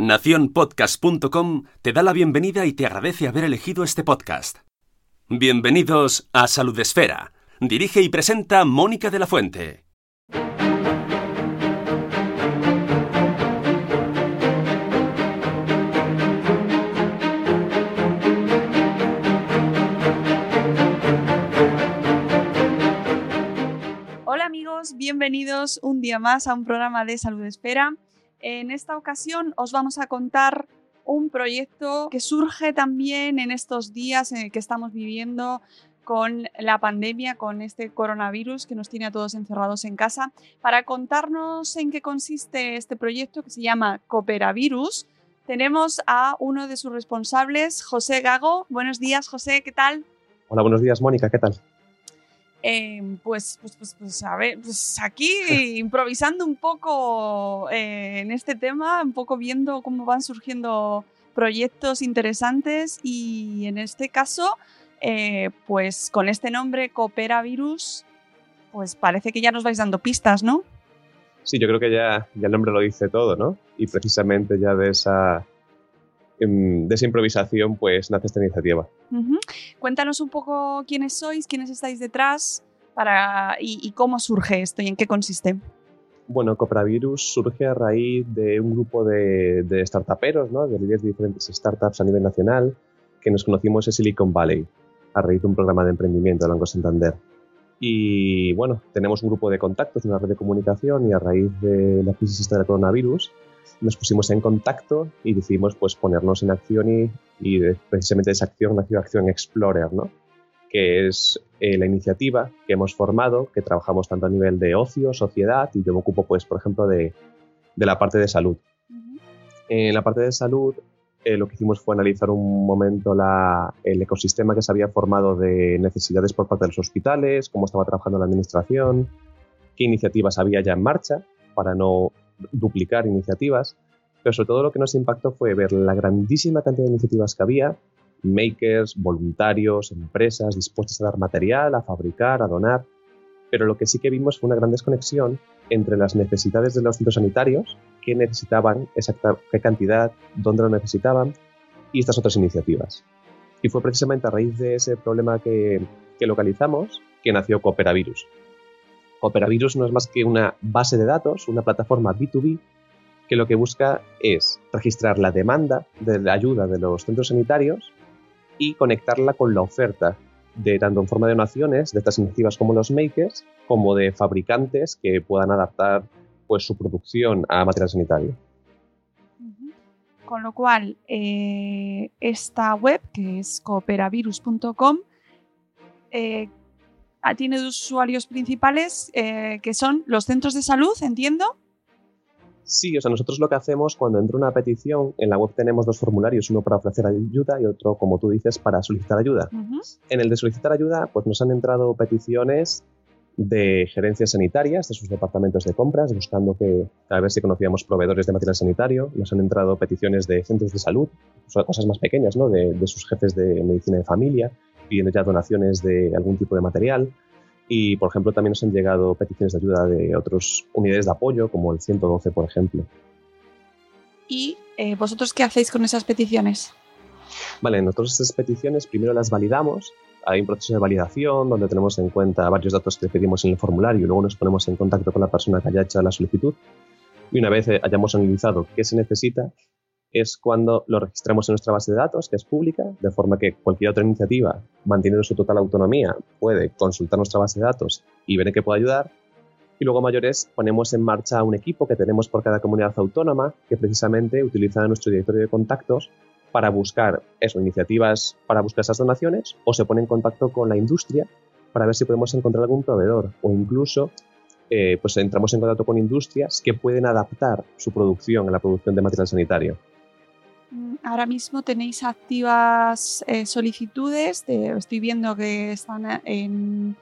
Naciónpodcast.com te da la bienvenida y te agradece haber elegido este podcast. Bienvenidos a Salud Esfera. Dirige y presenta Mónica de la Fuente. Hola amigos, bienvenidos un día más a un programa de Salud Espera. En esta ocasión os vamos a contar un proyecto que surge también en estos días en que estamos viviendo con la pandemia, con este coronavirus que nos tiene a todos encerrados en casa. Para contarnos en qué consiste este proyecto que se llama Cooperavirus, tenemos a uno de sus responsables, José Gago. Buenos días, José, ¿qué tal? Hola, buenos días, Mónica, ¿qué tal? Eh, pues, pues, pues, pues, a ver, pues aquí improvisando un poco eh, en este tema, un poco viendo cómo van surgiendo proyectos interesantes y en este caso, eh, pues con este nombre Coopera Virus, pues parece que ya nos vais dando pistas, ¿no? Sí, yo creo que ya, ya el nombre lo dice todo, ¿no? Y precisamente ya de esa, em, de esa improvisación, pues nace esta iniciativa. Ujú. Cuéntanos un poco quiénes sois, quiénes estáis detrás para, y, cómo surge esto y en qué consiste. Bueno, Copravirus surge a raíz de un grupo de, de startuperos, ¿no? de líderes de diferentes startups a nivel nacional, que nos conocimos en Silicon Valley, a raíz de un programa de emprendimiento del Banco Santander. Y bueno, tenemos un grupo de contactos, una red de comunicación, y a raíz de la crisis esta del coronavirus, nos pusimos en contacto y decidimos pues, ponernos en acción y, y precisamente de esa acción nació Acción Explorer, ¿no? que es eh, la iniciativa que hemos formado, que trabajamos tanto a nivel de ocio, sociedad, y yo me ocupo, pues, por ejemplo, de, de la parte de salud. En la parte de salud, eh, lo que hicimos fue analizar un momento la- el ecosistema que se había formado de necesidades por parte de los hospitales, cómo estaba trabajando la administración, qué iniciativas había ya en marcha para no duplicar iniciativas, pero sobre todo lo que nos impactó fue ver la grandísima cantidad de iniciativas que había, makers, voluntarios, empresas dispuestas a dar material, a fabricar, a donar, pero lo que sí que vimos fue una gran desconexión entre las necesidades de los centros sanitarios, qué necesitaban, exacta, qué cantidad, dónde lo necesitaban, y estas otras iniciativas. Y fue precisamente a raíz de ese problema que, que localizamos que nació Cooperavirus. Cooperavirus no es más que una base de datos, una plataforma B2B, que lo que busca es registrar la demanda de la ayuda de los centros sanitarios y conectarla con la oferta de tanto en forma de donaciones de estas iniciativas como los makers, como de fabricantes que puedan adaptar pues, su producción a material sanitario. Con lo cual, eh, esta web, que es cooperavirus.com, tiene dos usuarios principales eh, que son los centros de salud, entiendo. Sí, o sea, nosotros lo que hacemos cuando entra una petición, en la web tenemos dos formularios, uno para ofrecer ayuda y otro, como tú dices, para solicitar ayuda. Ujú. En el de solicitar ayuda, pues nos han entrado peticiones de gerencias sanitarias, de sus departamentos de compras, buscando que a ver si conocíamos proveedores de material sanitario. Nos han entrado peticiones de centros de salud, o sea, cosas más pequeñas, ¿no? De, de sus jefes de medicina de familia, pidiendo ya donaciones de algún tipo de material. Y, por ejemplo, también nos han llegado peticiones de ayuda de otras unidades de apoyo, como el 112, por ejemplo. ¿Y eh, vosotros qué hacéis con esas peticiones? Vale, nosotros estas peticiones primero las validamos. Hay un proceso de validación donde tenemos en cuenta varios datos que pedimos en el formulario y luego nos ponemos en contacto con la persona que haya hecho la solicitud. Y una vez hayamos analizado qué se necesita, es cuando lo registramos en nuestra base de datos, que es pública, de forma que cualquier otra iniciativa, manteniendo su total autonomía, puede consultar nuestra base de datos y ver en qué puede ayudar. Y luego, mayores, ponemos en marcha un equipo que tenemos por cada comunidad autónoma que precisamente utiliza nuestro directorio de contactos para buscar eso, iniciativas para buscar esas donaciones o se pone en contacto con la industria para ver si podemos encontrar algún proveedor o incluso eh, pues entramos en contacto con industrias que pueden adaptar su producción a la producción de material sanitario. Ahora mismo tenéis activas eh, solicitudes, estoy viendo que están en,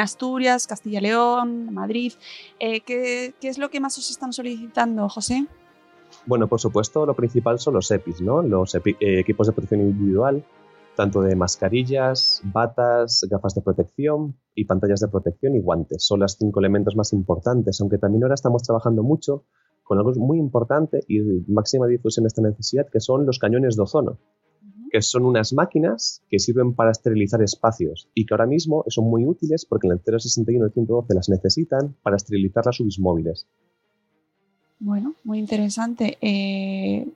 Asturias, Castilla y León, Madrid. Eh, ¿qué, es lo que más os están solicitando, José? Bueno, por supuesto, lo principal son los EPIs, ¿no? Los eh, equipos de protección individual, tanto de mascarillas, batas, gafas de protección y pantallas de protección y guantes. Son los cinco elementos más importantes, aunque también ahora estamos trabajando mucho con algo muy importante y máxima difusión de esta necesidad, que son los cañones de ozono, que son unas máquinas que sirven para esterilizar espacios y que ahora mismo son muy útiles porque en el 061 y 112 las necesitan para esterilizar las subis móviles. Bueno, muy interesante. Eh,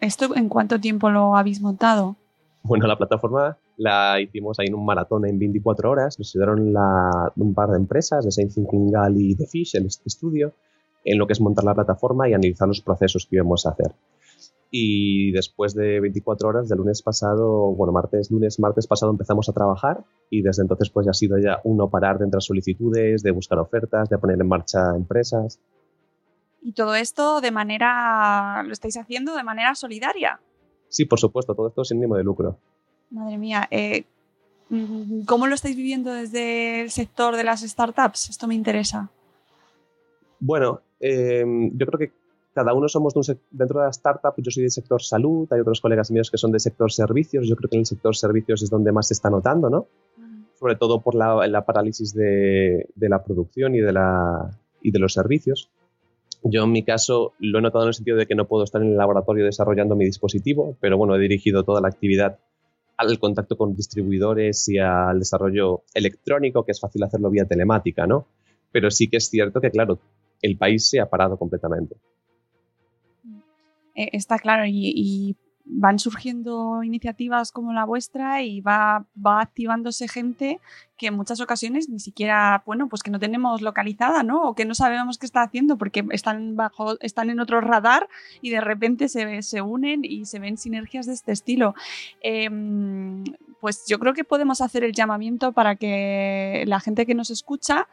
¿Esto en cuánto tiempo lo habéis montado? Bueno, la plataforma la hicimos ahí en un maratón en 24 horas. Nos ayudaron un par de empresas, de Saint Thinking y The Fish, en este estudio, en lo que es montar la plataforma y analizar los procesos que íbamos a hacer. Y después de 24 horas, de lunes pasado, bueno, martes, lunes, martes pasado empezamos a trabajar y desde entonces pues ya ha sido ya uno parar de entrar solicitudes, de buscar ofertas, de poner en marcha empresas. Y todo esto de manera, lo estáis haciendo de manera solidaria. Sí, por supuesto, todo esto sin ánimo de lucro. Madre mía, eh, ¿cómo lo estáis viviendo desde el sector de las startups? Esto me interesa. Bueno, em, yo creo que cada uno somos dentro de la startup, yo soy del sector salud, hay otros colegas míos que son del sector servicios, yo creo que en el sector servicios es donde más se está notando, ¿no? Sobre todo por la, parálisis de, de, la producción y de, la, y de los servicios. Yo en mi caso lo he notado en el sentido de que no puedo estar en el laboratorio desarrollando mi dispositivo, pero bueno, he dirigido toda la actividad al contacto con distribuidores y al desarrollo electrónico, que es fácil hacerlo vía telemática, ¿no? Pero sí que es cierto que, claro, el país se ha parado completamente. Eh, está claro, y van surgiendo iniciativas como la vuestra y va, va activándose gente que en muchas ocasiones ni siquiera, bueno, pues que no tenemos localizada, ¿no? O que no sabemos qué está haciendo porque están bajo, están en otro radar y de repente se, se unen y se ven sinergias de este estilo. Em, pues yo creo que podemos hacer el llamamiento para que la gente que nos escucha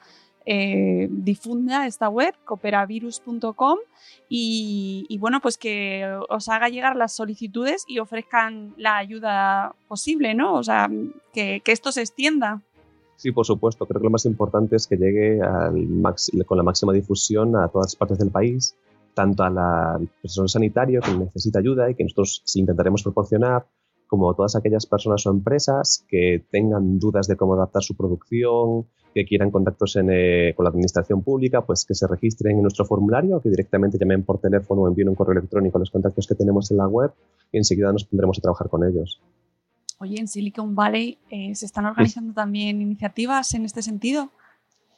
eh, difunda esta web, cooperavirus.com, y, bueno, pues que os haga llegar las solicitudes y ofrezcan la ayuda posible, ¿no? O sea, que, esto se extienda. Sí, por supuesto. Creo que lo más importante es que llegue con la máxima difusión a todas partes del país, tanto a la persona sanitaria que necesita ayuda y que nosotros intentaremos proporcionar, como todas aquellas personas o empresas que tengan dudas de cómo adaptar su producción, que quieran contactos eh, con la administración pública, pues que se registren en nuestro formulario, que directamente llamen por teléfono o envíen un correo electrónico a los contactos que tenemos en la web y enseguida nos pondremos a trabajar con ellos. Oye, en Silicon Valley eh, se están organizando también iniciativas en este sentido.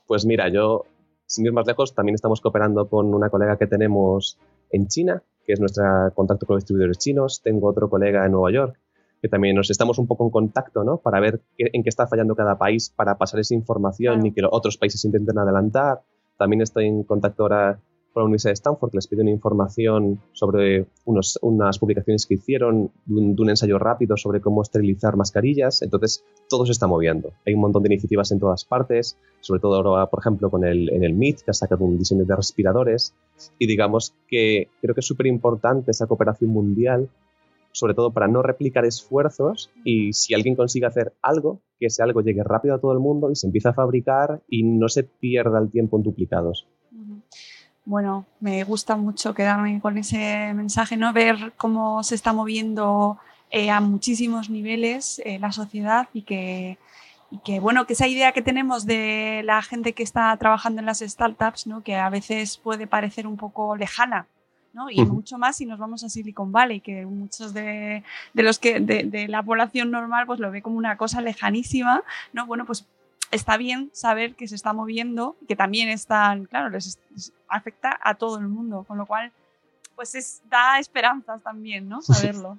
Pues mira, yo, sin ir más lejos, también estamos cooperando con una colega que tenemos en China, que es nuestro contacto con los distribuidores chinos. Tengo otro colega en Nueva York que también nos estamos un poco en contacto, ¿no? Para ver en qué está fallando cada país, para pasar esa información y que otros países intenten adelantar. También estoy en contacto ahora con la Universidad de Stanford, que les pido una información sobre unos, unas publicaciones que hicieron de un, ensayo rápido sobre cómo esterilizar mascarillas. Entonces, todo se está moviendo. Hay un montón de iniciativas en todas partes, sobre todo ahora, por ejemplo, con el, en el MIT, que ha sacado un diseño de respiradores. Y digamos que creo que es súper importante esa cooperación mundial sobre todo para no replicar esfuerzos y si alguien consigue hacer algo, que ese algo llegue rápido a todo el mundo y se empiece a fabricar y no se pierda el tiempo en duplicados. Bueno, me gusta mucho quedarme con ese mensaje, ¿no? Ver cómo se está moviendo eh, a muchísimos niveles eh, la sociedad y que, y que, bueno, que esa idea que tenemos de la gente que está trabajando en las startups, ¿no? Que a veces puede parecer un poco lejana, y mucho más si nos vamos a Silicon Valley, que muchos de, los que de, la población normal pues lo ve como una cosa lejanísima, ¿no? Bueno, pues está bien saber que se está moviendo, que también están, claro, les, les afecta a todo el mundo, con lo cual, pues es, da esperanzas también, ¿no? Saberlo.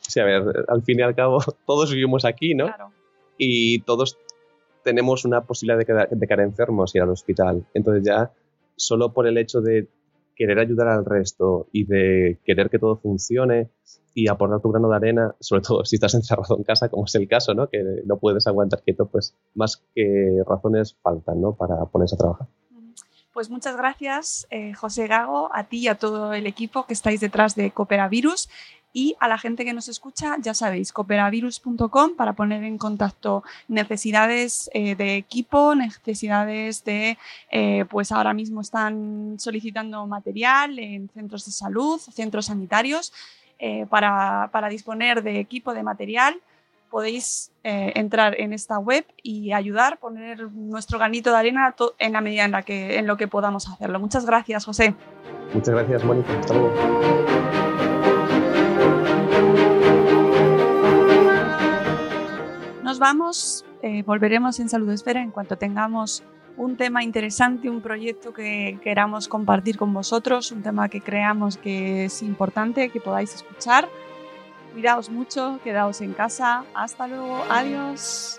Sí, a ver, al fin y al cabo, todos vivimos aquí, ¿no? Claro. Y todos tenemos una posibilidad de, quedar, de caer enfermos y ir al hospital. Entonces ya, solo por el hecho de querer ayudar al resto y de querer que todo funcione y aportar tu grano de arena, sobre todo si estás encerrado en casa, como es el caso, ¿no? Que no puedes aguantar quieto, pues más que razones faltan, ¿no? Para ponerse a trabajar. Pues muchas gracias, eh, José Gago, a ti y a todo el equipo que estáis detrás de Cooperavirus. Y a la gente que nos escucha, ya sabéis, cooperavirus.com para poner en contacto necesidades eh, de equipo, necesidades de, eh, pues ahora mismo están solicitando material en centros de salud, centros sanitarios, eh, para, para, disponer de equipo, de material. Podéis entrar en esta web y ayudar, poner nuestro granito de arena en la medida en, la que, en lo que podamos hacerlo. Muchas gracias, José. Muchas gracias, Mónica. Hasta luego. Vamos, eh, volveremos en Salud Esfera en cuanto tengamos un tema interesante, un proyecto que queramos compartir con vosotros, un tema que creamos que es importante, que podáis escuchar. Cuidaos mucho, quedaos en casa. Hasta luego, adiós.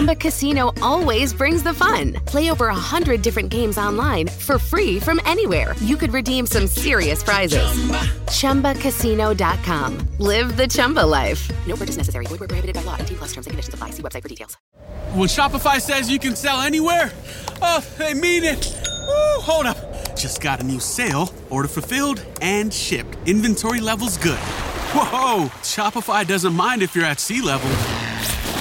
Chumba Casino always brings the fun. Play over a hundred different games online for free from anywhere. You could redeem some serious prizes. Chumba. ChumbaCasino.com. Live the Chumba life. No purchase necessary. Void where prohibited by law. T plus terms and conditions apply. See website for details. When Shopify says you can sell anywhere, oh, they mean it. Woo, hold up. Just got a new sale. Order fulfilled and shipped. Inventory levels good. Whoa, Shopify doesn't mind if you're at sea level.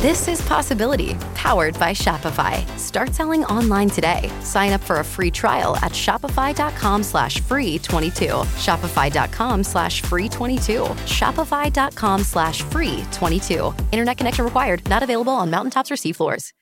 This is Possibility, powered by Shopify. Start selling online today. Sign up for a free trial at shopify.com slash free 22. Shopify.com slash free 22. Shopify.com slash free 22. Internet connection required. Not available on mountaintops or seafloors.